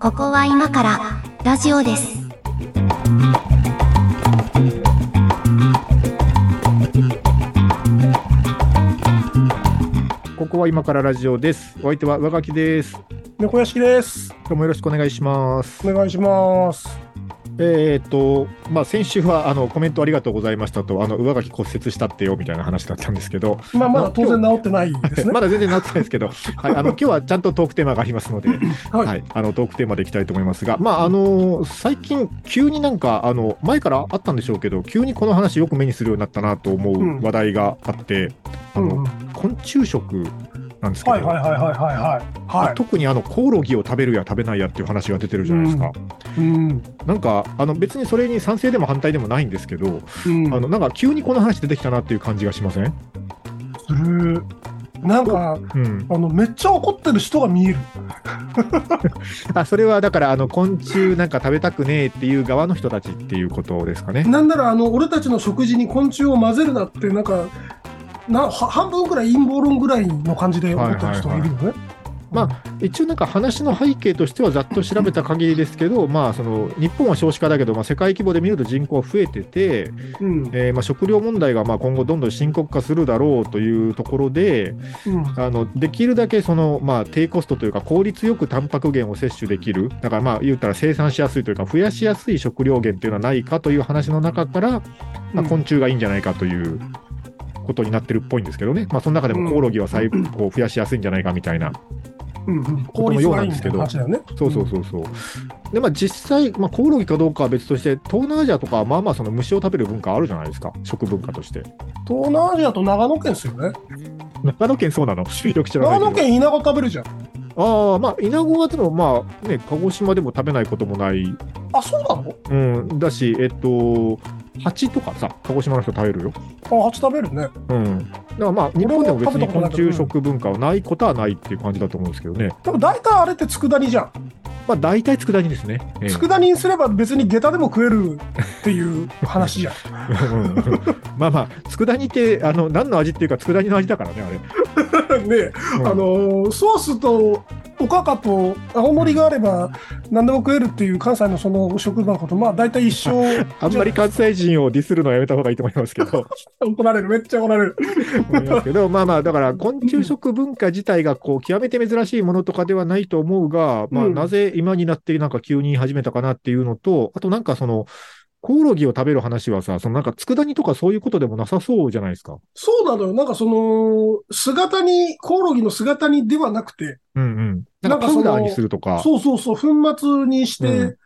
ここは今からラジオです。ここは今からラジオです。お相手は上垣です。猫屋敷です。今日もよろしくお願いします。お願いします。えーっと、まあ、先週はあのコメントありがとうございましたと、あの上垣骨折したってよみたいな話だったんですけど、まあ、まだ当然治ってないですね。まだ全然なってないですけど、はい、あの 今日はちゃんとトークテーマがありますので、はい。はい、あのトークテーマでいきたいと思いますが、まああの最近、急になんかあの前からあったんでしょうけど、急にこの話よく目にするようになったなと思う話題があって、あの昆虫食なんですけど、はいはいはいはいはいはい。はい。特にあのコオロギを食べるや食べないやっていう話が出てるじゃないですか。うん。なんかあの別にそれに賛成でも反対でもないんですけど、うん。あのなんか急にこの話出てきたなっていう感じがしません？する。なんか、うん。あの、めっちゃ怒ってる人が見える。あそれはだからあの昆虫なんか食べたくねえっていう側の人たちっていうことですかね。なんなら、あの、俺たちの食事に昆虫を混ぜるなって、なんか、なは半分くらい陰謀論ぐらいの感じで怒ってる人がいるよね。ま一応なんか話の背景としてはざっと調べた限りですけど、まあその日本は少子化だけど、まあ、世界規模で見ると人口は増えてて、うん。えーまあ食料問題がまあ今後どんどん深刻化するだろうというところで、うん。あのできるだけその、まあ、低コストというか効率よくタンパク源を摂取できるだからまあ言ったら生産しやすいというか増やしやすい食料源っていうのはないかという話の中から、まあ、うん昆虫がいいんじゃないかということになってるっぽいんですけどね、まあ、その中でもコオロギは最こう増やしやすいんじゃないかみたいな、うんうん。ことのようなんですけどね。そうそうそうそう。でまあ実際、まあ、コオロギかどうかは別として東南アジアとかはまあまあその虫を食べる文化あるじゃないですか。食文化として。東南アジアと長野県ですよね。長野県そうなの？長野県稲子食べるじゃん。ああ、まあ、イナゴはでも、まあ、ね、鹿児島でも食べないこともない、あ、そうなの？うん、だし、えっと、蜂とかさ、鹿児島の人食べるよ。あ、蜂食べるね。うん。だからまあ、日本でも別に昆虫食文化はないことはないっていう感じだと思うんですけどね。でも大体あれって佃煮じゃん。まあ、大体佃煮ですね。ええ佃煮にすれば別に下駄でも食えるっていう話じゃん。うんまあまあ、佃煮って、あの、何の味っていうか、佃煮の味だからね、あれ。ねうんあのーソースとおかかと青のりがあれば何でも食えるっていう関西のその食文化とまあ大体一緒。あんまり関西人をディスるのはやめた方がいいと思いますけど。怒られる。めっちゃ怒られる。思いますけど、まあまあ、だから昆虫食文化自体がこう極めて珍しいものとかではないと思うが、まあ、うん。なぜ今になってなんか急に始めたかなっていうのと、あとなんかその、コオロギを食べる話はさ、そのなんか佃煮とかそういうことでもなさそうじゃないですか。そうなのよなんかその姿にコオロギの姿にではなくてうんうん。なんかパウダーにするとか。そうそうそう粉末にして、うん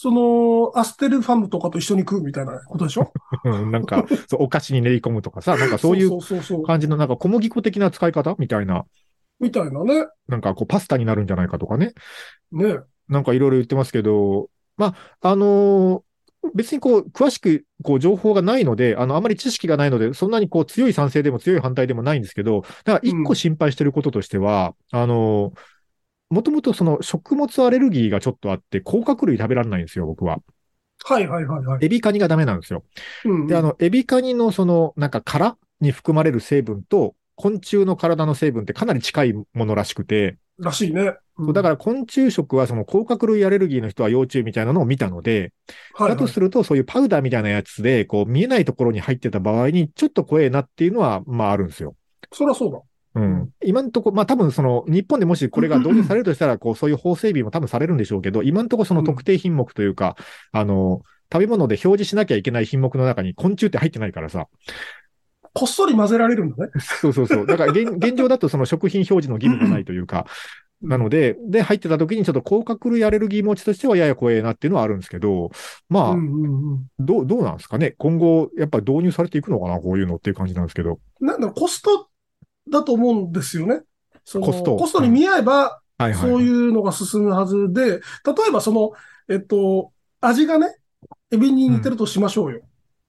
そのアステルファムとかと一緒に食うみたいなことでしょ？う んなんか、そうお菓子に練り込むとかさ、なんかそういう感じのなんか小麦粉的な使い方みたいな、みたいなねなんかこうパスタになるんじゃないかとかね。ねなんかいろいろ言ってますけど、まあ、あのー別にこう、詳しくこう情報がないので、あの、あまり知識がないので、そんなにこう強い賛成でも強い反対でもないんですけど、だから一個心配してることとしては、あのーもともとその食物アレルギーがちょっとあって、甲殻類食べられないんですよ、僕は。はいはいはいはい、エビカニがダメなんですよ。うん。で、あの、エビカニのその、なんか殻に含まれる成分と、昆虫の体の成分ってかなり近いものらしくて、らしいね、そうだから昆虫食はその甲殻類アレルギーの人は要注意みたいなのを見たので、ら、はいだとするとそういうパウダーみたいなやつで、こう見えないところに入ってた場合にちょっと怖えなっていうのは、まああるんですよ。そりゃそうだうん。今のところ、まあ多分その日本でもしこれが導入されるとしたら、こうそういう法整備も多分されるんでしょうけど、今のところその特定品目というか、あの、食べ物で表示しなきゃいけない品目の中に昆虫って入ってないからさ。こっそり混ぜられるんだね。そうそうそう。だから現現状だとその食品表示の義務がないというか、なので、で、入ってた時にちょっと甲殻類アレルギー持ちとしてはやや怖えなっていうのはあるんですけど、まあ、うんうんうんどう、どうなんですかね？今後、やっぱり導入されていくのかな？こういうのっていう感じなんですけど。なんだろうコストだと思うんですよね。そのコストコストに見合えば、はいはい。そういうのが進むはずで、例えばその、えっと、味がね、エビに似てるとしましょうよ。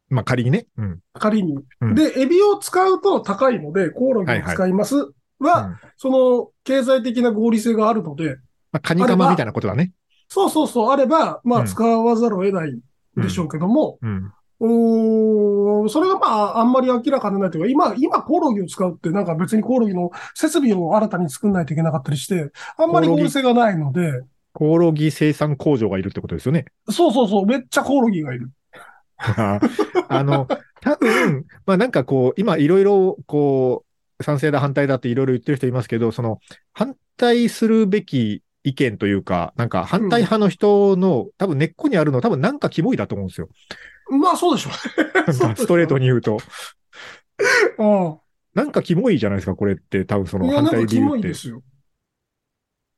まあ仮にね。うん。仮に。うんで、エビを使うと高いので、コオロギを使いますまその、経済的な合理性があるので、あ、カニカマみたいなことだね。そうそうそう、あれば、まあ、うん使わざるを得ないでしょうけども、うん。うーん、それがまあ、あんまり明らかでないというか、今、今コオロギを使うってなんか別にコオロギの設備を新たに作んないといけなかったりして、あんまり合理性がないので、コオロギ生産工場がいるってことですよね。そうそうそう、めっちゃコオロギがいる。あの、多分、まあなんかこう、今いろいろこう、賛成だ反対だっていろいろ言ってる人いますけど、その、反対するべき意見というか、なんか反対派の人の、多分根っこにあるのは多分なんかキモいだと思うんですよ。まあそうでしょ なんかストレートに言うと。うね。なんかキモいじゃないですか、これって。多分その反対理由って。モいですよ。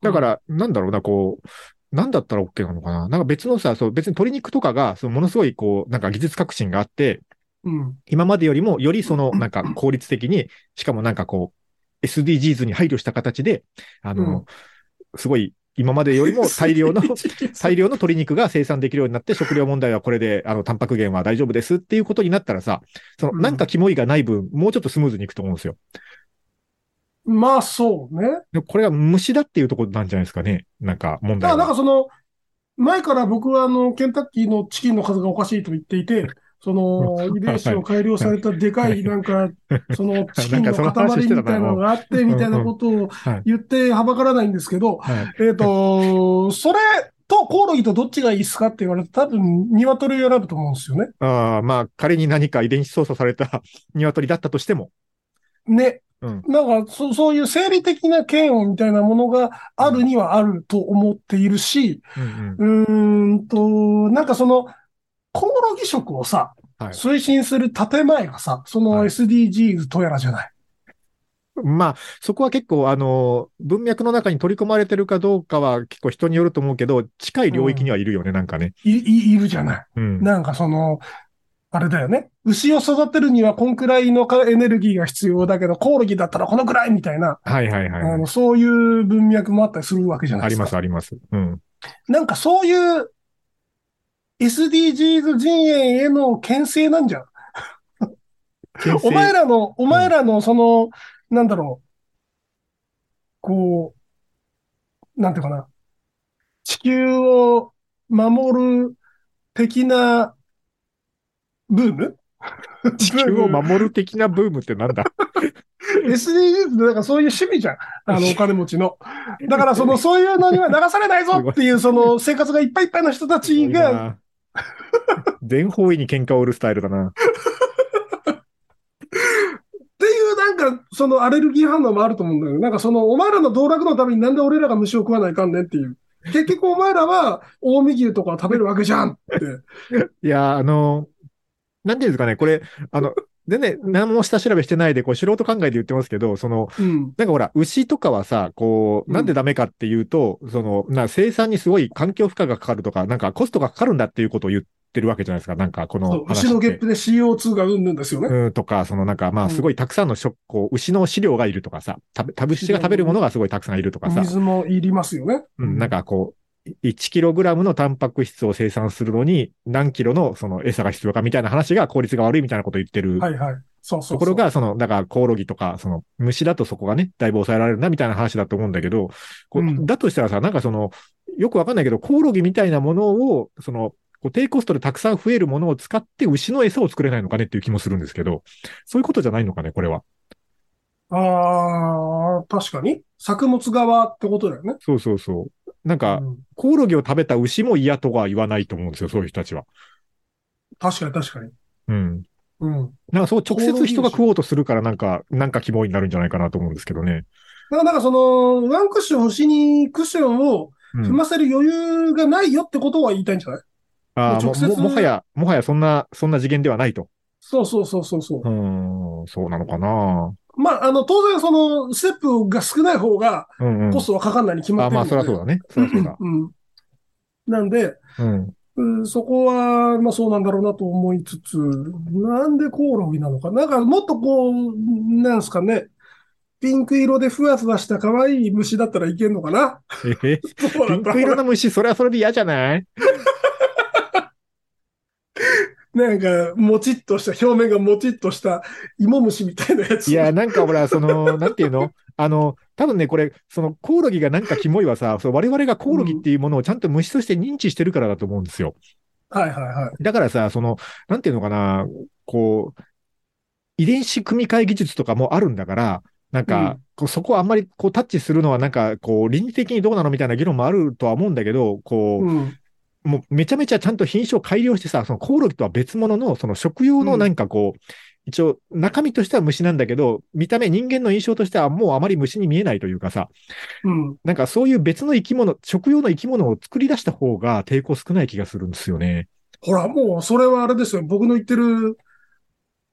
だから、なんだろうな、こう、なんだったら OK なのかな。なんか別のさ、そう、別に鶏肉とかが、そのものすごいこう、なんか技術革新があって、うん。今までよりもよりその、なんか効率的に、しかもなんかこう、SDGs に配慮した形で、あの、すごい、今までよりも 大量の、大量の鶏肉が生産できるようになって、食料問題はこれで、あの、タンパク源は大丈夫ですっていうことになったらさ、その、うんなんかキモいがない分、もうちょっとスムーズにいくと思うんですよ。まあそうね。これが虫だっていうところなんじゃないですかね。なんか問題だからなんは。かその、前から僕はあの、ケンタッキーのチキンの数がおかしいと言っていて、その、遺伝子を改良されたでかい、なんか、その、チキンの塊みたいなのがあって、みたいなことをはい。言ってはばからないんですけど、はい。えっと、それとコオロギとどっちがいいですかって言われて、多分、鶏を選ぶと思うんですよね。ああ、まあ、仮に何か遺伝子操作された 鶏だったとしても。ね。うんなんかそ、そういう生理的な嫌悪みたいなものがあるにはあると思っているし、うんうん。うーんと、なんかその、コオロギ食をさ、はい推進する建前がさ、そのはい SDGs とやらじゃない？まあ、そこは結構、あの、文脈の中に取り込まれてるかどうかは結構人によると思うけど、近い領域にはいるよね、なんかね。い、い、いるじゃない？うん。なんかその、あれだよね。牛を育てるにはこんくらいのかエネルギーが必要だけど、コオロギだったらこのくらいみたいな、はいはいはいはい。あの、そういう文脈もあったりするわけじゃないですか。あります、あります。うん。なんかそういう SDGs 陣営への牽制なんじゃん。お前らの、お前らのその、なんだろう、こう、なんていうかな、地球を守る的なブーム？地球を守る的なブームってなんだ？SDGs ってなんかそういう趣味じゃん。あの、お金持ちの。だからその、そういうのには流されないぞっていう、その、生活がいっぱいいっぱいの人たちが、が、全方位に喧嘩を売るスタイルだな。っていうなんか、そのアレルギー反応もあると思うんだよね。なんかその、お前らの道楽のためになんで俺らが虫を食わないかんねんっていう。結局お前らは、近江牛とかを食べるわけじゃんって。いや、あの、なんていうんですかね、これ、あの、全然何も下調べしてないで、こう、素人考えで言ってますけど、その、うん。なんかほら、牛とかはさ、こう、うんなんでダメかっていうと、その、な、生産にすごい環境負荷がかかるとか、なんかコストがかかるんだっていうことを言ってるわけじゃないですか、なんかこの。牛のゲップで CO2 がうんぬんですよね。うん、とか、そのなんか、まあ、うんすごいたくさんの食、こう、牛の飼料がいるとかさ、食べ、食べ、牛が食べるものがすごいたくさんいるとかさ、水もいりますよね。うん、なんかこう、1キログラムのタンパク質を生産するのに何キロのその餌が必要かみたいな話が効率が悪いみたいなことを言ってるはいはい。そうそう。ところが、その、だからコオロギとか、その虫だとそこがね、だいぶ抑えられるなみたいな話だと思うんだけど、こううんだとしたらさ、なんかその、よくわかんないけど、コオロギみたいなものを、その、低コストでたくさん増えるものを使って牛の餌を作れないのかねっていう気もするんですけど、そういうことじゃないのかね、これは。ああ、確かに。作物側ってことだよね。そうそうそう。なんか、うんコオロギを食べた牛も嫌とは言わないと思うんですよ、そういう人たちは。確かに確かに。うん。うん。なんかそう直接人が食おうとするからなんか、なんか希望になるんじゃないかなと思うんですけどね。だからなんかその、ワンクッション星にクッションをうん踏ませる余裕がないよってことは言いたいんじゃない？ああ、も直接ももはや、もはやそんな、そんな次元ではないと。そうそうそうそうそうう。ーん、そうなのかな。まあ、あの、当然その、ステップが少ない方がうんうん。コストはかかんないに決まあまあ、ってるんで。そりゃそうだね。そりゃそうだ。うん。なんで、うん。うんそこは、まあそうなんだろうなと思いつつ、なんでコオロギなのか。なんかもっとこう、なんすかね。ピンク色でふわふわした可愛い虫だったらいけんのかなえへ ピンク色の虫、それはそれで嫌じゃない？なんか、もちっとした、表面がもちっとした芋虫みたいなやつ。いや、なんかほら、その、なんていうの？あの、多分ね、これ、その、コオロギがなんかキモいはさ、そう我々がコオロギっていうものをちゃんと虫として認知してるからだと思うんですよ。はいはいはい。だからさ、その、なんていうのかな、こう、遺伝子組み換え技術とかもあるんだから、なんか、こうそこをあんまりこうタッチするのはなんか、こう、倫理的にどうなのみたいな議論もあるとは思うんだけど、こう、うん。もうめちゃめちゃちゃんと品種を改良してさ、そのコオロギとは別物の、その食用のなんかこう、一応中身としては虫なんだけど、見た目人間の印象としてはもうあまり虫に見えないというかさ、うん。なんかそういう別の生き物、食用の生き物を作り出した方が抵抗少ない気がするんですよね。ほら、もう、それはあれですよ。僕の言ってる、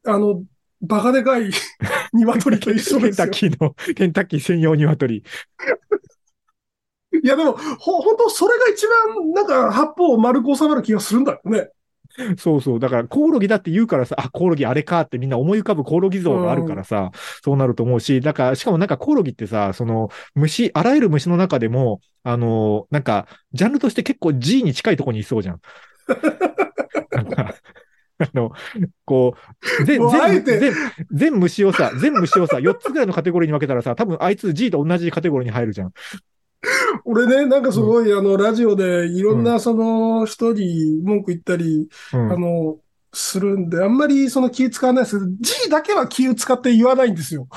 あの、バカでかい 鶏と一緒ケンタですよッ。キーの、ケンタッキー専用鶏。いや、でも、ほ、本当それが一番、なんか、八方丸く収まる気がするんだよね。そうそう。だから、コオロギだって言うからさ、あ、コオロギあれかってみんな思い浮かぶコオロギ像があるからさ、そうなると思うし、だから、しかもなんかコオロギってさ、その、虫、あらゆる虫の中でも、あの、なんか、ジャンルとして結構 G に近いところにいそうじゃん。なんか、あの、こう、全、全、全、全虫をさ、全虫をさ、4つぐらいのカテゴリーに分けたらさ、多分あいつ G と同じカテゴリーに入るじゃん。俺ね、なんかすごい、あの、ラジオでいろんな、その、人に文句言ったり、うんあの、するんで、あんまりその気使わないですけど、G だけは気を使って言わないんですよ。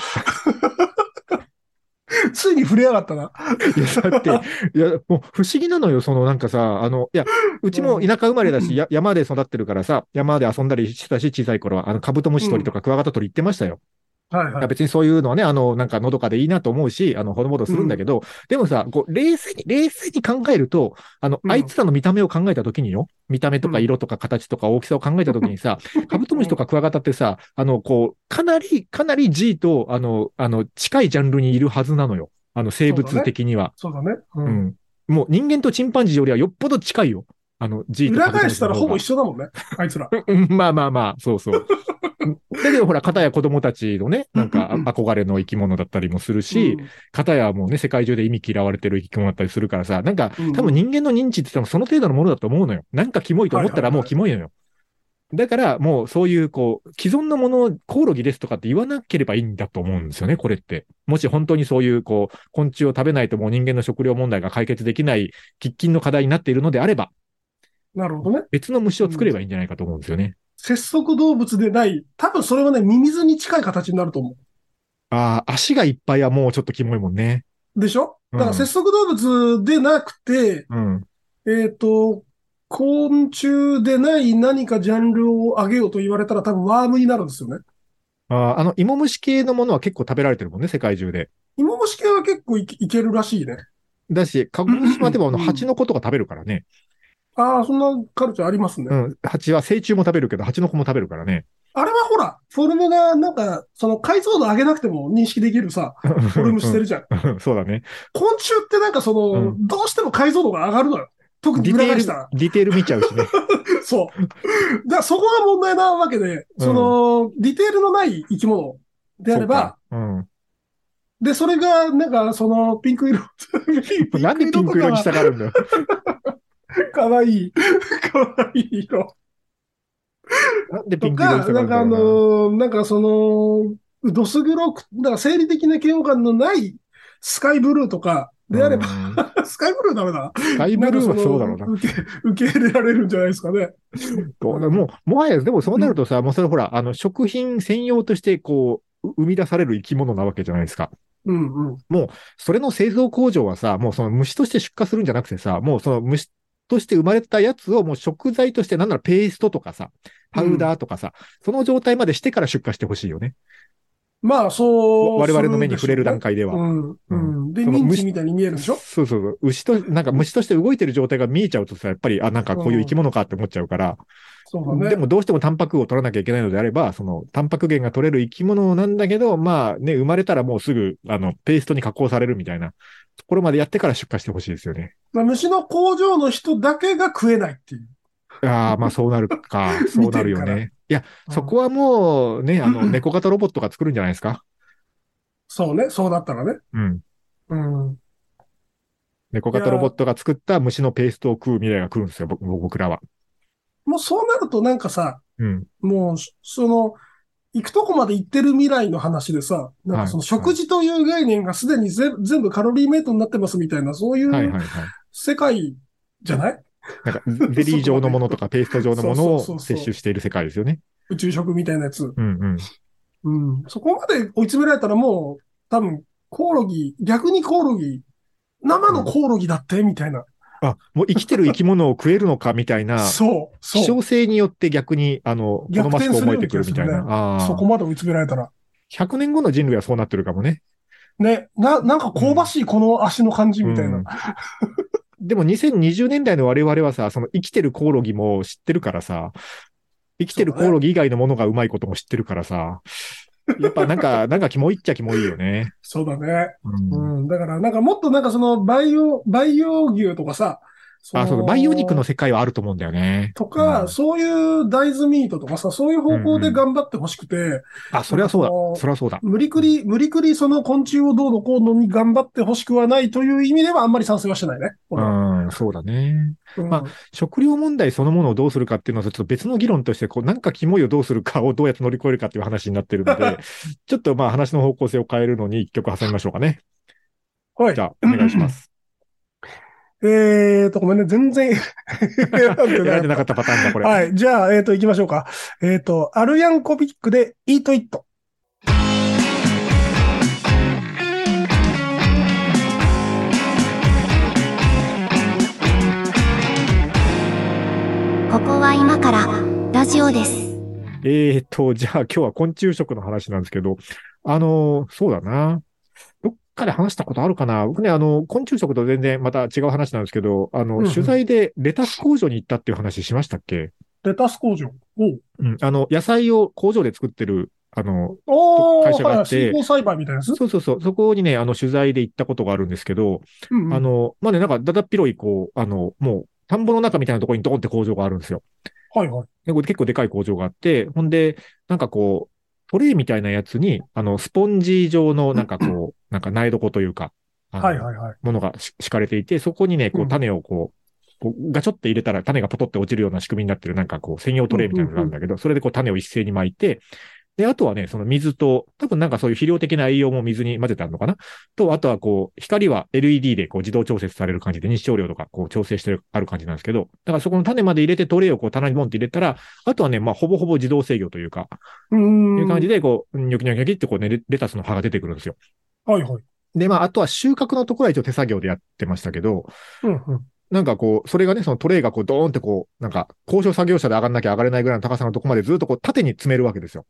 ついに触れやがったな。いや、だって、いや、もう不思議なのよ、そのなんかさ、あの、いや、うちも田舎生まれだし、や山で育ってるからさ、山で遊んだりしてたし、小さい頃は、あの、カブトムシ取りとかクワガタ取り行ってましたよ。はいはいや。別にそういうのはね、あの、なんかのどかでいいなと思うし、あの、ほのぼのするんだけど、でもさ、こう、冷静に、冷静に考えると、あの、うんあいつらの見た目を考えたときによ、見た目とか色とか形とか大きさを考えたときにさ、カブトムシとかクワガタってさ、あの、こう、かなり、かなり G と、あの、あの、近いジャンルにいるはずなのよ。あの、生物的には。そうだね。う。うんん。もう人間とチンパンジーよりはよっぽど近いよ。あの、G と裏返したらほぼ一一緒だもんね。あいつら。う んまあまあまあ、そうそう。だけどほら、片や子供たちのね、なんかうん憧れの生き物だったりもするし、片やもうね、世界中で意味嫌われてる生き物だったりするからさ、なんかうん多分人間の認知って多分その程度のものだと思うのよ。なんかキモいと思ったらもうキモいのよ。だからもうそういうこう、既存のものをコオロギですとかって言わなければいいんだと思うんですよね、これって。もし本当にそういうこう、昆虫を食べないともう人間の食料問題が解決できない喫緊の課題になっているのであれば、なるほどね。別の虫を作ればいいんじゃないかと思うんですよね。節足動物でない、多分それはね、ミミズに近い形になると思ああ、足がいっぱいはもうちょっとキモいもんね。う。でしょ？うんだから節足動物でなくて、うん。えっ、と、昆虫でない何かジャンルを上げようと言われたら多分ワームになるんですよね。ああ、あの、芋虫系のものは結構食べられてるもんね、世界中で。芋虫系は結構いけるらしいね。だし、鹿児島でもあの、うん蜂の子とか食べるからね。ああ、そんなカルチャーありますね。うん。蜂は成虫も食べるけど、蜂の子も食べるからね。あれはほら、フォルムがなんか、その解像度上げなくても認識できるさ、フォルムしてるじゃん。うん。そうだね。昆虫ってなんかその、うどうしても解像度が上がるのよ。特にディテール裏返したら。、ディテール見ちゃうしね。そう。だからそこが問題なわけで、その、ディテールのない生き物であれば、そうん。で、それが、なんか、その、ピンク色、なんでピンク色にしたがるんだよ。かわいい、かわいい色。なんでピとンク色にしか、なんかあたがるんだよな。の、なんかその、どす黒く、だから生理的な嫌悪感のないスカイブルーとかであれば、うん スカイブルーダメだ。スカイブルーはそうだろうな。受け、受け入れられるんじゃないですかね。そうもう、もはや、でもそうなるとさ、もうそれほら、あの、食品専用として、こう、う生み出される生き物なわけじゃないですか。うんうん。それの製造工場はさ、もうその虫として出荷するんじゃなくてさ、もうその虫として生まれたやつをもう食材として、なんならペーストとかさ、パウダーとかさ、その状態までしてから出荷してほしいよね。まあ、そう。我々の目に触れる段階では。うん。うん。で、ミンチみたいに見えるでしょ？そうそうそう。牛と、なんか虫として動いてる状態が見えちゃうとさ、やっぱり、あ、なんかこういう生き物かって思っちゃうから、そうだね。でもどうしてもタンパクを取らなきゃいけないのであれば、そのタンパク源が取れる生き物なんだけど、まあね、生まれたらもうすぐ、あの、ペーストに加工されるみたいなところまでやってから出荷してほしいですよね。まあ、虫の工場の人だけが食えないっていう。ああ、まあそうなるか。そうなるよね。いや、うんそこはもうね、あの、うん猫型ロボットが作るんじゃないですか？そうね。そうだったらね。うん。うん。猫型ロボットが作った虫のペーストを食う未来が来るんですよ、僕僕らは。もうそうなるとなんかさ、うん。もう、その、行くとこまで行ってる未来の話でさ、なんかそのはい食事という概念がすでにぜ全部カロリーメイトになってますみたいな、そういはいはいうはい。世界じゃない？なんか、ゼリー状のものとかペースト状のものを摂取している世界ですよね。宇宙食みたいなやつ。うんうん。うん。そこまで追い詰められたらもう、多分、コオロギ、逆にコオロギ、生のコオロギだって、みたいな。あ、もう生きてる生き物を食えるのかみたいな、そう、希そう。少性によって逆に、あの、好逆ましく思えてくるみたいな気な。ああ。そこまで追い詰められたら。100年後の人類はそうなってるかもね。ね、な、なんか香ばしいこの足の感じみたいな。うんでも2020年代の我々はさ、その生きてるコオロギも知ってるからさ、生きてるコオロギ以外のものがうまいことも知ってるからさ、やっぱなんか、なんかキモいっちゃキモいよね。そうだね。うんうん。だから、なんかもっとなんかその、培養、培養牛とかさ、あ、そうだ、培養肉の世界はあると思うんだよね。とか、うんそういう大豆ミートとかさ、そういう方向で頑張ってほしくて、あ、それはそうだ。それはそうだ。無理くり、無理くりその昆虫をどうのこうのに頑張ってほしくはないという意味ではあんまり賛成はしてないね。うん、そうだね。うんま食料問題そのものをどうするかっていうのはちょっと別の議論として、こう、なんかキモいをどうするかをどうやって乗り越えるかっていう話になってるので、ちょっとまあ話の方向性を変えるのに一曲挟みましょうかね。はいじ。ゃあ、お願いします。えーと、ごめんね、全然 選んで選んななかったパターンだ、これ。はい。じゃあ、えっ、と、行きましょうか。えっ、と、アルヤンコビックで、イートイット。ここは今からラジオです。えーと、じゃあ今日は昆虫食の話なんですけど、あの、そうだな。どっかで話したことあるかな。僕ね、あの、昆虫食と全然また違う話なんですけど、あの、うんうん。取材でレタス工場に行ったっていう話しましたっけ？レタス工場。おう。うん。あの、野菜を工場で作ってる、あの、会社があはい、って水耕栽培みたいなやつ？そうそうそう、そこにね、あの、取材で行ったことがあるんですけど、うんうん。あの、まあね、なんか、だだっ広い、こう、あの、もう、田んぼの中みたいなところにドーンって工場があるんですよ。はいはい。でこれ結構でかい工場があって、ほんで、なんかこう、トレイみたいなやつに、あの、スポンジ状の、なんかこう、なんか苗床というか、はいはいはい。ものがし敷かれていて、そこにね、こううん種をこう、こうガチョって入れたら種がポトって落ちるような仕組みになってる、なんかこう、専用トレイみたいなのがあるんだけど、それでこう種を一斉に巻いて、で、あとはね、その水と、多分なんかそういう肥料的な栄養も水に混ぜてあるのかな？と、あとはこう、光は LED でこう自動調節される感じで日照量とかこう調整してる、ある感じなんですけど、だからそこの種まで入れてトレイをこう棚にボンって入れたら、あとはね、まあほぼほぼ自動制御というか、うーん。いう感じでこう、ニョキニョキニョキってこうね、レレタスの葉が出てくるんですよ。はいはい。で、まああとは収穫のところは一応手作業でやってましたけど、うんうん。なんかこう、それがね、そのトレイがこう、ドーンってこう、なんか、高所作業車で上がんなきゃ上がれないぐらいの高さのとこまでずっとこう、縦に詰めるわけですよ。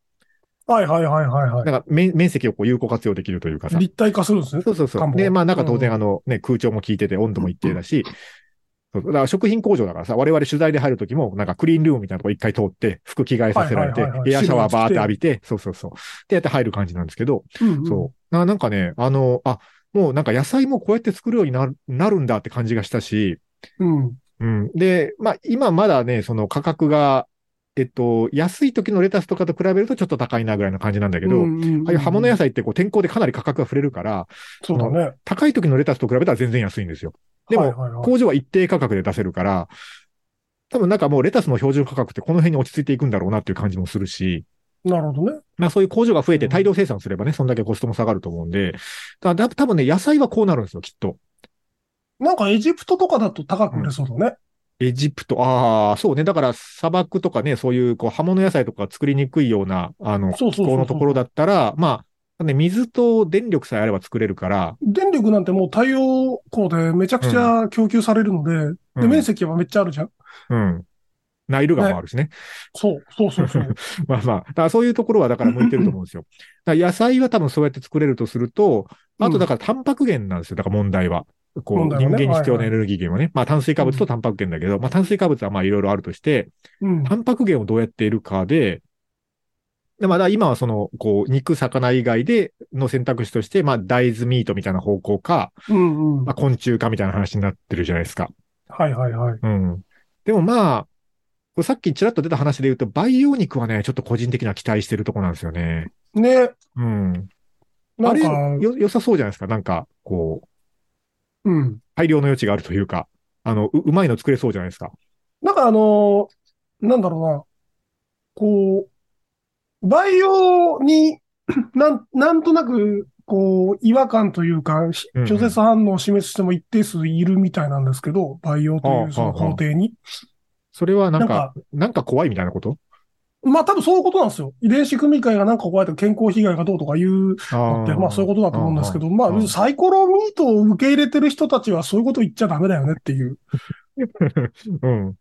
はいはいはいはいはだから面、面積をこう、有効活用できるというかい。さ。立体化するんですね。そうそうそう。で、まあ、なんか当然うんあの、ね、空調も効いてて、温度も一定だし、そうだから食品工場だからさ、我々取材で入るときも、なんかクリーンルームみたいなとこ一回通って、服着替えさせられて、エアシャワーバーって浴びて、そうそうそう。でやって入る感じなんですけど、うんうんそう。ななんかね、あの、あ、もうなんか野菜もこうやって作るようになるなるんだって感じがしたし、うん。うん。で、まあ、今まだね、その価格が、えっと、安い時のレタスとかと比べるとちょっと高いなぐらいの感じなんだけど、うんうんうんああいう葉物野菜ってこう天候でかなり価格が触れるから、そうだね。高い時のレタスと比べたら全然安いんですよ。でもはいはいはい工場は一定価格で出せるから、多分なんかもうレタスの標準価格ってこの辺に落ち着いていくんだろうなっていう感じもするし、なるほどね。まあそういう工場が増えてうん大量生産すればね、そんだけコストも下がると思うんで、だだ多分ね、野菜はこうなるんですよ、きっと。なんかエジプトとかだと高く売れそうだね。エジプト、ああ、そうね。だから砂漠とかね、そういうこう葉物野菜とか作りにくいような、あの、気候のところだったら、まあ、ね、水と電力さえあれば作れるから、電力なんてもう太陽光でめちゃくちゃ供給されるので、で、うん面積はめっちゃあるじゃん。うん。ナイル川もあるしね。そう、そうそうそう。まあまあ、だからそういうところはだから向いてると思うんですよ。だから野菜は多分そうやって作れるとすると、あとだからタンパク源なんですよ。だから問題は。こう、人間に必要なエネルギー源はね。まあ炭水化物とタンパク源だけど、まあ炭水化物はまあいろいろあるとして、うん。タンパク源をどうやって得るかで、でまあだ今はその、こう、肉、魚以外での選択肢として、まあ大豆ミートみたいな方向か。まあ昆虫かみたいな話になってるじゃないですか。はいはいはい。うん。でもまあ、さっきちらっと出た話で言うと、培養肉はね、ちょっと個人的には期待してるとこなんですよね。ね。うん。あれ、よ、良さそうじゃないですか。なんか、こう、うん。大量の余地があるというか、あの、う、うまいの作れそうじゃないですか。なんかあのーなんだろうな。こう、培養に、なん、なんとなくこう、違和感というか、うんうん拒絶反応を示す人も一定数いるみたいなんですけど、培養というその工程に。それはなんか、なんか怖いみたいなこと？まあ多分そういうことなんですよ。遺伝子組み換えがなんか怖いとか健康被害がどうとかいうのって、まあそういうことだと思うんですけど、まあサイコロミートを受け入れてる人たちはそういうこと言っちゃダメだよねっていう。と。うん。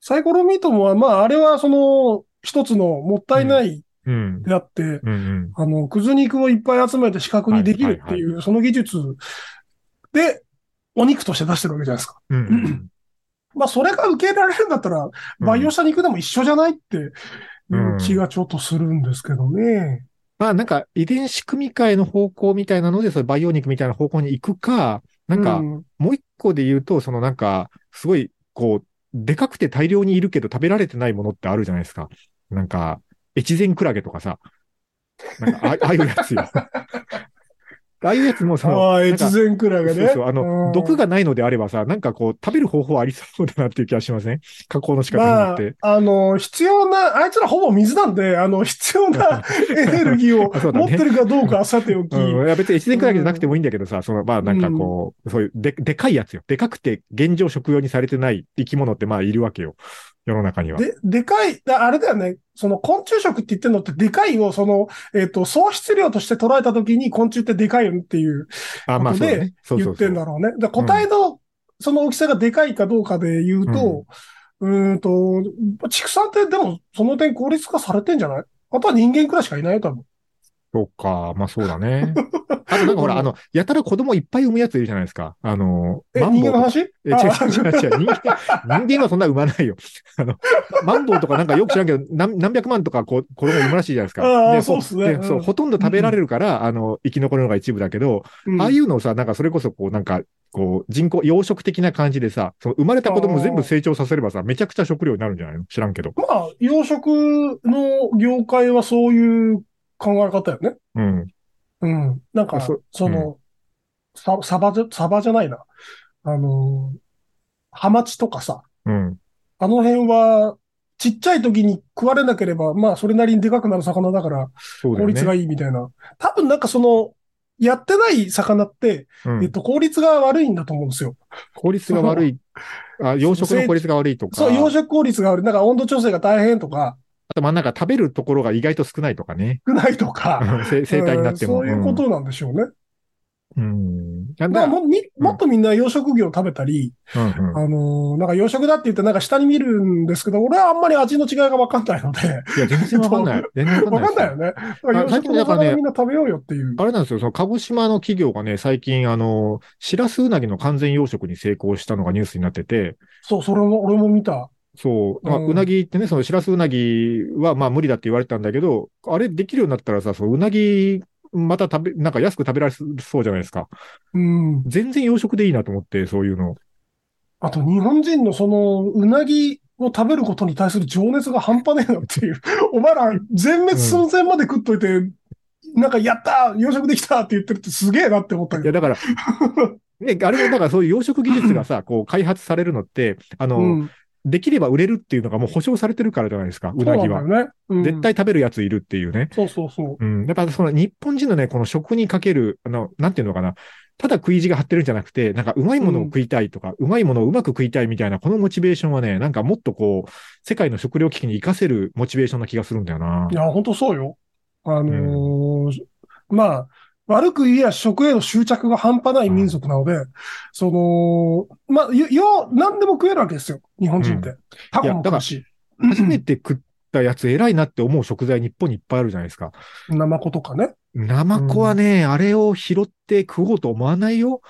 サイコロミートも、まああれはその一つのもったいないうん。であって。あの、くず肉をいっぱい集めて視覚にできるっていう、その技術で、お肉として出してるわけじゃないですか。うんうん。まあ、それが受け入れられるんだったら、培養した肉でも一緒じゃないっていううん気がちょっとするんですけどね。まあなんか遺伝子組み換えの方向みたいなので、それ培養肉みたいな方向に行くか、なんか、うんもう一個で言うと、そのなんか、すごい、こう、でかくて大量にいるけど食べられてないものってあるじゃないですか。なんか、越前クラゲとかさ。なんか、あああいうやつよ。ああいうやつもその、ああ、越前クラゲね。そうそう、あの、うん毒がないのであればさ、なんかこう、食べる方法ありそうだなっていう気がしません？加工の仕方によまあって。、あの、必要な、あいつらほぼ水なんで、あの、必要な エネルギーをね持ってるかどうかはさておき、うん、いや別に越前クラゲじゃなくてもいいんだけどさ、その、まあなんかこう、そういうで、でかいやつよ。でかくて現状食用にされてない生き物ってまあいるわけよ。世の中には。で、でかい、だあれだよね。その昆虫食って言ってるのってでかいを、その、えっ、と、総質量として捉えたときに昆虫ってでかいよねっていうあ、まあことで言って。んだろうね。だ個体のその大きさがでかいかどうかで言うと、うーんと、畜産ってでもその点効率化されてんじゃない？あとは人間くらいしかいないよ、多分。そうか、まあそうだね。あとなんかほら、あの、やたら子供いっぱい産むやついるじゃないですか。あの、え、マンボウ。人間の話？え、違う違う違う。人間、人間はそんな産まないよ。あの、マンボウとかなんかよく知らんけど、何何百万とかこう子供産むらしいじゃないですか。ああでそうっすねそうう、んほとんど食べられるから、あの、生き残るのが一部だけど、うんああいうのをさ、なんかそれこそこう、なんか、こう、人工、養殖的な感じでさ、その生まれた子供全部成長させればさ、めちゃくちゃ食料になるんじゃないの？知らんけど。まあ、養殖の業界はそういう考え方よね。うん。うん。なんか、そその、ササバじゃ、サバじゃないな。あの、ハマチとかさ、うん。あの辺は、ちっちゃい時に食われなければ、まあ、それなりにでかくなる魚だから、効率がね。いいみたいな。多分なんかその、やってない魚って、うんえっと、効率が悪いんだと思うんですよ。効率が悪い。あ、養殖の効率が悪いとか。そう、養殖効率が悪い。なんか温度調整が大変とか、あと、まあなんか食べるところが意外と少ないとかね。少ないとか、生生態になっても。うんそういうことなんでしょうね。うん。うん。なんだもみもっとみんな養殖魚を食べたり、うんうん。あのーなんか養殖だって言ってなんか下に見るんですけど、俺はあんまり味の違いがわかんないので、いや、全然わかんない。全然わかんないです。わかんないよね。だから養最殖の近だからね魚みんな食べようよっていう。あれなんですよ、その鹿児島の企業がね、最近、あの、シラスウナギの完全養殖に成功したのがニュースになってて、そう、それも、俺も見た。そう、まあうんうなぎってね、そのシラスウナギはまあ無理だって言われてたんだけど、あれできるようになったらさ、そのうなぎ、また食べ、なんか安く食べられそうじゃないですか。うん。全然養殖でいいなと思って、そういうの。あと日本人のその、うなぎを食べることに対する情熱が半端ねえなっていう。お前ら全滅寸前まで食っといて、なんかやった養殖できたって言ってるってすげえなって思ったいや、けど。だから、ね、あれもだからそういう養殖技術がさ、こう開発されるのって、あの、うん。できれば売れるっていうのがもう保証されてるからじゃないですか、うなぎは。ね。うん絶対食べるやついるっていうね。そうそうそう。うん。やっぱその日本人のね、この食にかける、あの、なんていうのかな。ただ食い意地が張ってるんじゃなくて、なんかうまいものを食いたいとか、うまいものをうまく食いたいみたいな、このモチベーションはね、なんかもっとこう、世界の食料危機に活かせるモチベーションな気がするんだよな。いや、本当そうよ。あのーまあ、悪く言えば食への執着が半端ない民族なので、その、まあ、よ、よ、何でも食えるわけですよ。日本人って。タコも食うし。初めて食ったやつ偉いなって思う食材日本にいっぱいあるじゃないですか。ナマコとかね。ナマコはね、あれを拾って食おうと思わないよ。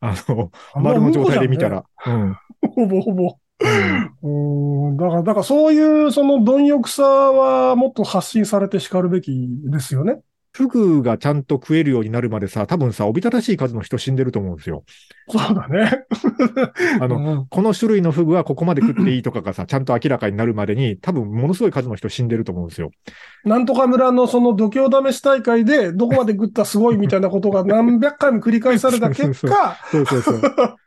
あの、あ丸の状態で見たもら。うん。う ほぼほぼ。うんうん。だから、だからそういうその貪欲さはもっと発信されて叱るべきですよね。フグがちゃんと食えるようになるまでさ、多分さ、おびただしい数の人死んでると思うんですよ。そうだね。あの、うんこの種類のフグはここまで食っていいとかがさ、ちゃんと明らかになるまでに、多分ものすごい数の人死んでると思うんですよ。なんとか村のその度胸試し大会でどこまで食ったすごいみたいなことが何百回も繰り返された結果、そうそうそう。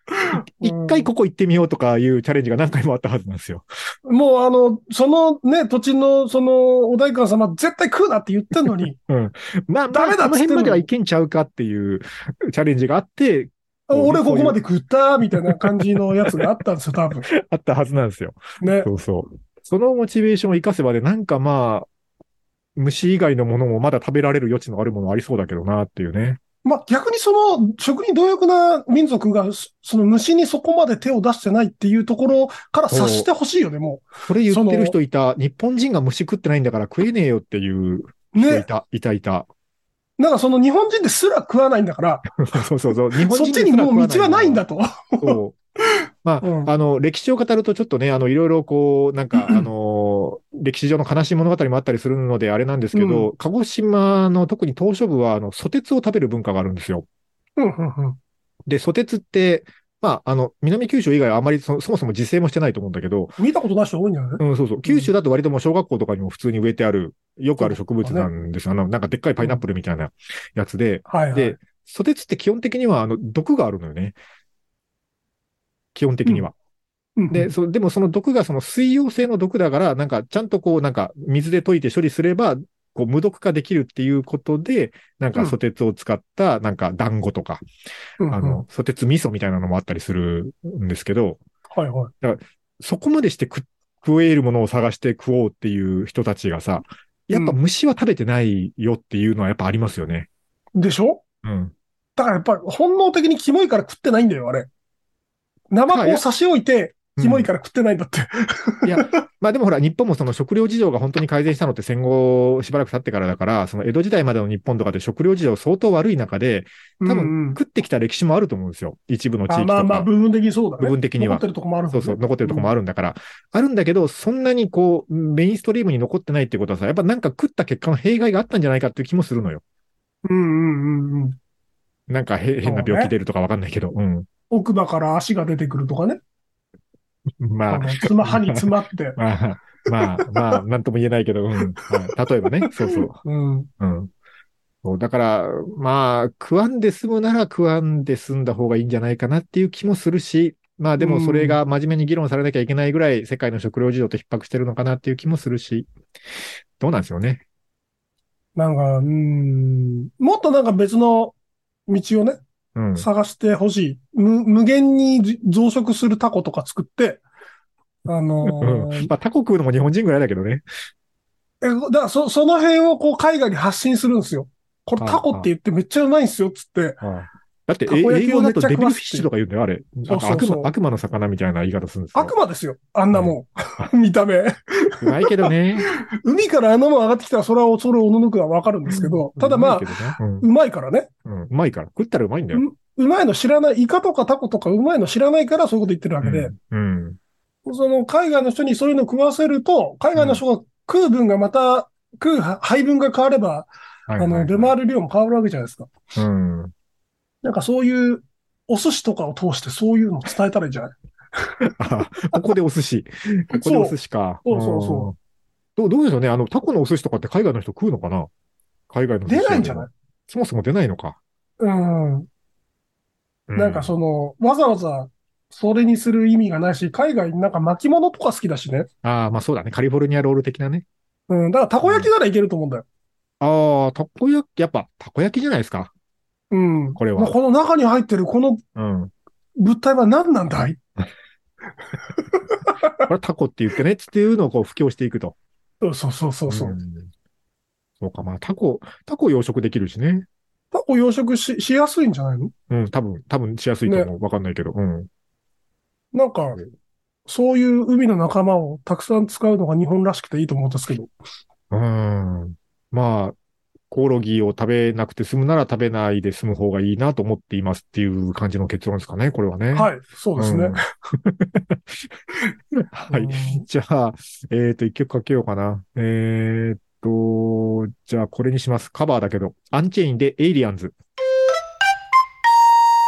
一回ここ行ってみようとかいうチャレンジが何回もあったはずなんですよ。もうあの、そのね、土地の、その、お代官様絶対食うなって言ってんのに、うん。まあ、ダメだっつってこの辺まではいけんちゃうかっていうチャレンジがあって、俺ここまで食ったみたいな感じのやつがあったんですよ、多分。あったはずなんですよ。ね。そうそう。そのモチベーションを活かせばね、なんかまあ、虫以外のものもまだ食べられる余地のあるものありそうだけどなっていうね。まあ逆にその食に貪欲な民族が、そその虫にそこまで手を出してないっていうところから察してほしいよね、もそれ言ってる人いた。日本人が虫食ってないんだから食えねえよっていうう。ね。人いた。いたいた。なんかその日本人ですら食わないんだから、そうそうそう。日本人そっちにもう道はないんだと。と。そう。まあ、うんあの、歴史を語るとちょっとね、あの、いろいろこう、なんか、あの、歴史上の悲しい物語もあったりするので、あれなんですけど、鹿児島の特に島嶼部は、あの、ソテツを食べる文化があるんですよ。うんうんうんで、ソテツって、まあ、あの、南九州以外はあまりそそもそも自生もしてないと思うんだけど、見たことない人多いんじゃない？うん、そうそう。九州だと割ともう小学校とかにも普通に植えてある、よくある植物なんですよ。あの、なんかでっかいパイナップルみたいなやつで、はいはい。で、ソテツって基本的には、あの、毒があるのよね。基本的には。うんで、そでもその毒がその水溶性の毒だから、なんかちゃんとこう、なんか水で溶いて処理すれば、こう無毒化できるっていうことで、なんかソテツを使った、なんか団子とか、うんうんあの、ソテツ味噌みたいなのもあったりするんですけど、はいはい。そこまでして食食えるものを探して食おうっていう人たちがさ、やっぱ虫は食べてないよっていうのはやっぱありますよね。でしょ？うん。だからやっぱり本能的にキモいから食ってないんだよ、あれ。生子を差し置いて、キモいから食ってないんだって。いや、まあでもほら、日本もその食料事情が本当に改善したのって戦後しばらく経ってからだから、その江戸時代までの日本とかで食料事情相当悪い中で、多分ん食ってきた歴史もあると思うんですよ。一部の地域とか。あまあまあ、部分的にそうだね。部分的には残ってるとこもあるそうそう、残ってるとこもあるんだから。あるんだけど、そんなにこう、メインストリームに残ってないってことはさ、やっぱなんか食った結果の弊害があったんじゃないかっていう気もするのよ。うんうんうんうん。なんかへ変な病気出るとかわかんないけど。うん。奥歯から足が出てくるとかね。まあ、あの、つま、歯に詰まって。まあ、まあ、まあ、なんとも言えないけど、うん。はい例えばね、そうそう。うん。うん。そうだから、まあ、食わんで済むなら食わんで済んだ方がいいんじゃないかなっていう気もするし、まあでもそれが真面目に議論されなきゃいけないぐらい世界の食料事情と逼迫してるのかなっていう気もするし、どうなんですよね。なんか、うん。もっとなんか別の道をね、うん。探してほしい。無無限に増殖するタコとか作って、あのうんーまあ、タコ食うのも日本人ぐらいだけどね。え、だからそ、その辺をこう海外に発信するんですよ。これああタコって言ってめっちゃうまいんですよ、つって。だって、英語だとデビルフィッシュとか言うんだよ、あれ。そうそうそう悪魔悪魔の魚みたいな言い方するんですよ。悪魔ですよ。あんなもん。見た目。うまいけどね。海からあのもん上がってきたら、それは、それをおののくのはわかるんですけど、ただまあうまい、からね。うまいから。食ったらうまいんだよ。うまいの知らない、イカとかタコとかうまいの知らないからそういうこと言ってるわけで、うん。その海外の人にそういうの食わせると、海外の人が食う分がまた、食う配分が変われば、はいあの、出回る量も変わるわけじゃないですか。うん。なんかそういう、お寿司とかを通してそういうのを伝えたらいいんじゃない？あここでお寿司。ここでお寿司か。そうそうそううんどう、どうでしょうね。あの、タコのお寿司とかって海外の人食うのかな？海外の出ないんじゃない？そもそも出ないのか。うん。うなんかその、わざわざ、それにする意味がないし、海外なんか巻物とか好きだしね。ああ、まあそうだね。カリフォルニアロール的なね。うん。だからたこ焼きならいけると思うんだよ。ああ、たこ焼き、やっぱ、たこ焼きじゃないですか。うん。これはもうこの中に入ってるこのうん。物体は何なんだい？これタコって言ってね、っていうのをこう、布教していくと。そうそうそうそうそう。んそうか、まあ、タコ、タコ養殖できるしね。タコ養殖し、しやすいんじゃないの？うん、多分、多分しやすいと思う。わかんないけど。うん。なんか、そういう海の仲間をたくさん使うのが日本らしくていいと思うんですけど。うん。まあ、コオロギを食べなくて済むなら食べないで済む方がいいなと思っていますっていう感じの結論ですかね、これはね。はい、そうですね。うん はい。うんじゃあ、えっ、と、一曲かけようかな。えっ、と、じゃあこれにします。カバーだけど。アンチェインでエイリアンズ。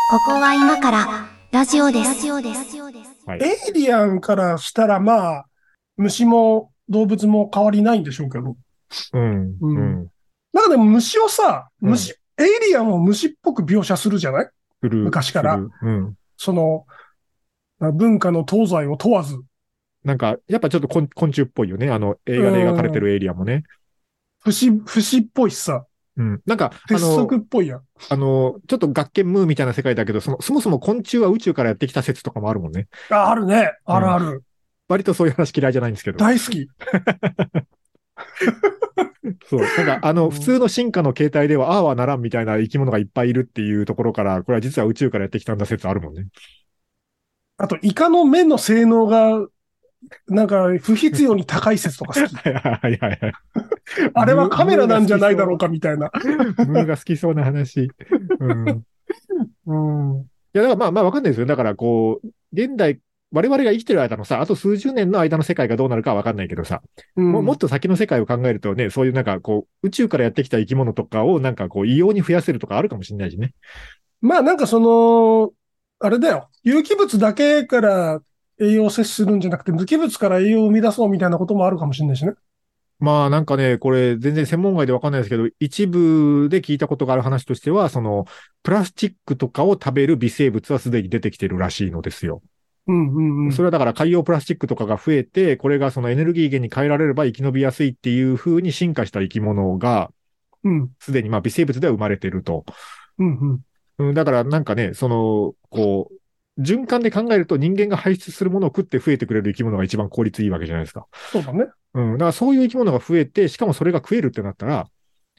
ここは今からラジオです。ラジオです。はい。エイリアンからしたら、まあ、虫も動物も変わりないんでしょうけど。うん。うんうん。なんかでも虫をさ、うん虫、エイリアンを虫っぽく描写するじゃない？昔からうん。その、文化の東西を問わず、なんか、やっぱちょっと昆昆虫っぽいよね。あの、映画で描かれてるエリアもね。節、節っぽいしさ、うん。なんか、あ鉄の、則っぽいやん。あの、ちょっと学研ムーみたいな世界だけど、その、そもそも昆虫は宇宙からやってきた説とかもあるもんね。あ、あるね。あるある。割とそういう話嫌いじゃないんですけど。大好き。そう。なんか、あの、普通の進化の形態では、ああはならんみたいな生き物がいっぱいいるっていうところから、これは実は宇宙からやってきたんだ説あるもんね。あと、イカの目の性能が、なんか、不必要に高い説とか好き。はいはいはいはい。あれはカメラなんじゃないだろうかみたいな。ムーが好きそうな話。うん。うん。いや、だからまあまあわかんないですよ。だからこう、現代、我々が生きてる間のさ、あと数十年の間の世界がどうなるかはわかんないけどさ、うんももっと先の世界を考えるとね、そういうなんかこう、宇宙からやってきた生き物とかをなんかこう、異様に増やせるとかあるかもしれないしね。まあなんかその、あれだよ。有機物だけから栄養を摂取するんじゃなくて、無機物から栄養を生み出そうみたいなこともあるかもしれないしね。まあなんかね、これ全然専門外でわかんないですけど、一部で聞いたことがある話としては、その、プラスチックとかを食べる微生物はすでに出てきてるらしいのですよ。うんうんうん。それはだから海洋プラスチックとかが増えて、これがそのエネルギー源に変えられれば生き延びやすいっていう風に進化した生き物が、うんすでにまあ微生物では生まれてると。うんうん。うん、だからなんかね、その、こう、循環で考えると人間が排出するものを食って増えてくれる生き物が一番効率いいわけじゃないですか。そうだね。うん。だからそういう生き物が増えて、しかもそれが食えるってなったら、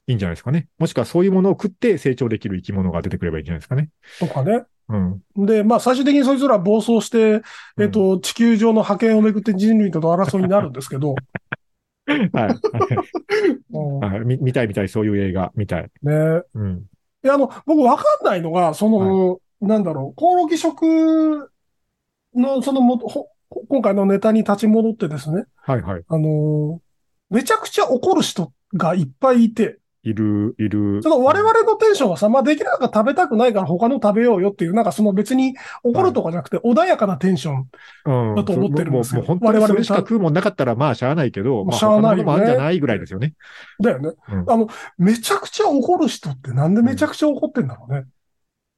いいんじゃないですかね。もしくはそういうものを食って成長できる生き物が出てくればいいんじゃないですかね。とかね。うん。で、まあ最終的にそいつら暴走して、えっと、地球上の覇権をめぐって人類との争いになるんですけど、はい。うんはいみ見たい見たい、そういう映画、見たい。ね。うん。いや、あの、僕わかんないのが、その、なんだろう、コオロギ食の、そのも、ほ今回のネタに立ち戻ってですね、はいはい。あの、めちゃくちゃ怒る人がいっぱいいて、いる、いる。その我々のテンションはさ、まあできなか食べたくないから他の食べようよっていう、なんかその別に怒るとかじゃなくて穏やかなテンション。うんだと思ってるんですよもうもう本当にそれしか食うもんなかったら、まあ、しゃあないけど、まあ、しゃあないよね他のものもあるんじゃないぐらいですよね。だよね。うんあの、めちゃくちゃ怒る人ってなんでめちゃくちゃ怒ってんだろうね。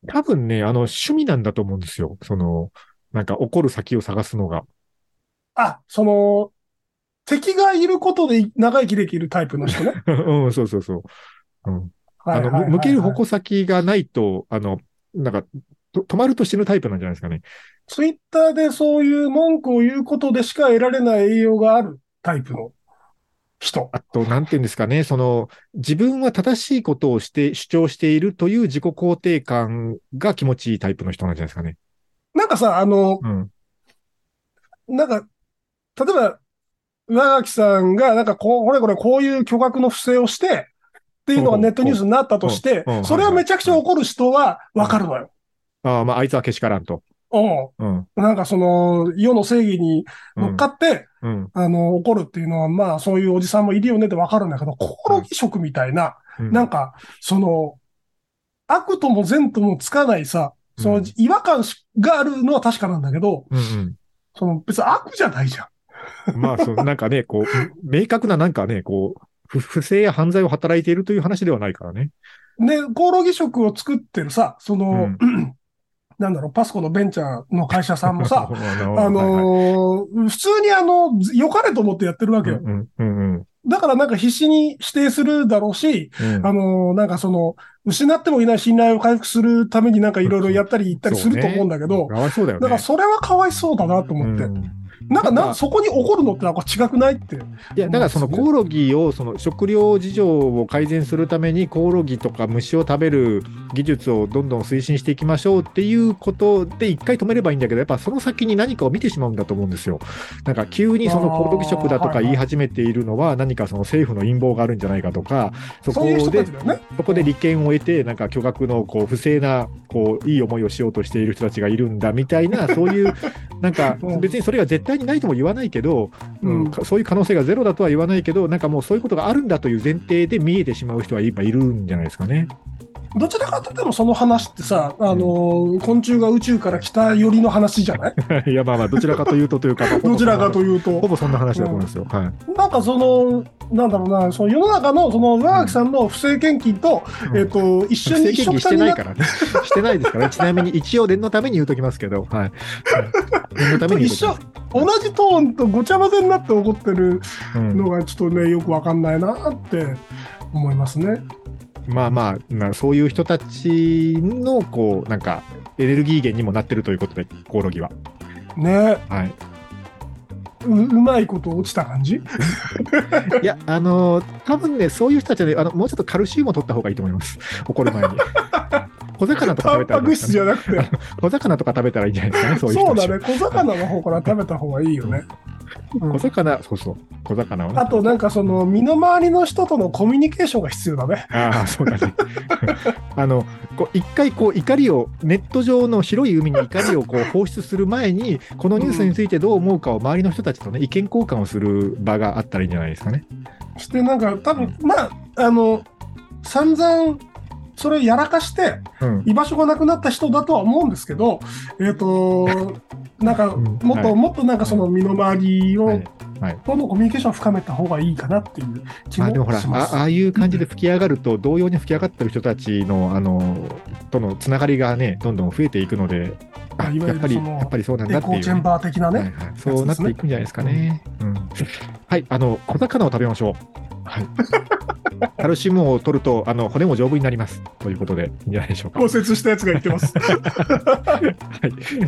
多分ね、あの、趣味なんだと思うんですよ。その、なんか怒る先を探すのが。あ、その、敵がいることで長生きできるタイプの人ね。うん、そうそうそう。うん。あの、向ける矛先がないと、あの、なんか、と止まると死ぬタイプなんじゃないですかね。ツイッターでそういう文句を言うことでしか得られない栄養があるタイプの人。あと、なんていうんですかね、その、自分は正しいことをして、主張しているという自己肯定感が気持ちいいタイプの人なんじゃないですかね。なんかさ、あの、うん。なんか、例えば、上垣さんが、なんかこう、これこれこういう巨額の不正をして、っていうのがネットニュースになったとしてうんうんうん、それはめちゃくちゃ怒る人はわかるのよ。ああ、まあ、あいつはけしからんと。ううん。ん。なんかその、世の正義に乗っかって、うん。あの、怒るっていうのは、まあ、そういうおじさんもいるよねってわかるんだけど、コオロギ食みたいな、うん。なんか、その、悪とも善ともつかないさ、その違和感があるのは確かなんだけど、うんその別に悪じゃないじゃん。うん。まあ、そう、なんかね、こう、明確ななんかね、こう、不不正や犯罪を働いているという話ではないからね。で、コオロギ食を作ってるさ、その、うん なんだろう、パスコのベンチャーの会社さんもさ、ああのー普通にあの、良かれと思ってやってるわけよ。うんうんうんだからなんか必死に否定するだろうし、うん。あのーなんかその、失ってもいない信頼を回復するためになんかいろいろやったり言ったりすると思うんだけど、そうだよね。だからそれはかわいそうだなと思って。うんなんかな、そこに怒るのってなんか違くないって。いや、だからそのコオロギを、その食料事情を改善するために、コオロギとか虫を食べる技術をどんどん推進していきましょうっていうことで一回止めればいいんだけど、やっぱその先に何かを見てしまうんだと思うんですよ。なんか急にそのコオロギ食だとか言い始めているのは何かその政府の陰謀があるんじゃないかとか、そこで。そこで利権を得て、なんか巨額のこう不正なこういい思いをしようとしている人たちがいるんだみたいな、そういう、なんか うん別にそれが絶対にないとも言わないけど、うんうんかそういう可能性がゼロだとは言わないけど、なんかもうそういうことがあるんだという前提で見えてしまう人は今いるんじゃないですかね。どちらかというとその話ってさ、あの、昆虫が宇宙から来た寄りの話じゃない？いや、まあまあ、どちらかというとというか、どちらかというと。ほぼそんな話だと思いますよ。はい。なんかその、なんだろうな、その世の中のその上垣さんの不正献金と、うんえっ、と、一緒に一緒不正献金してないからね。してないですからね。ちなみに、一応念のために言うときますけど、はい。はい念のために言うときます。同じトーンとごちゃ混ぜになって起こってるうんのがちょっとね、よくわかんないなって思いますね。まあまあ、なそういう人たちの、こう、なんか、エネルギー源にもなってるということで、コオロギは。ねはい。ううまいこと落ちた感じ？いや、あのー多分ね、そういう人たちはね、あの、もうちょっとカルシウムを取った方がいいと思います。怒る前に。小魚とか食べたらタンパク質じゃなくて。小魚とか食べたらいいんじゃないですかね、そういう人そうだね、小魚の方から食べた方がいいよね。うん小魚、そうそう、小魚をね。あとなんかその身の回りの人とのコミュニケーションが必要だね。ああ、そうだね。あの、こう一回こう怒りを、ネット上の広い海に怒りをこう放出する前に、このニュースについてどう思うかを周りの人たちとね、意見交換をする場があったらいいんじゃないですかね。そしてなんか多分、まあ、あの、散々、それやらかして、うん。居場所がなくなった人だとは思うんですけど、えっ、と、なんか、ん。もっと、はい。もっとなんかその身の回りを、はい。はい。とのコミュニケーションを深めた方がいいかなっていう気まあでもほらもします。あ、ああいう感じで吹き上がると、同様に吹き上がってる人たちの、あの、とのつながりがね、どんどん増えていくので、あやっぱり、やっぱりそうなんだエっていう。ね、チェンバー的なね。はいはい、そうなっていくんじゃないですかね。うん、はい、あの、小魚を食べましょう。はい。カルシウムを取ると、あの、骨も丈夫になります。ということで、いいんじゃないでしょうか。骨折したやつが言ってます。はい。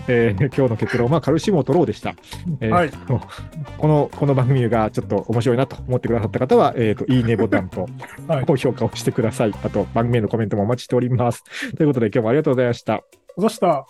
えー今日の結論はカルシウムを取ろうでした。えーはいこの、この番組がちょっと面白いなと思ってくださった方は、えっ、と、いいねボタンとはい高評価をしてください。あと、番組へのコメントもお待ちしております。ということで、今日もありがとうございました。どうした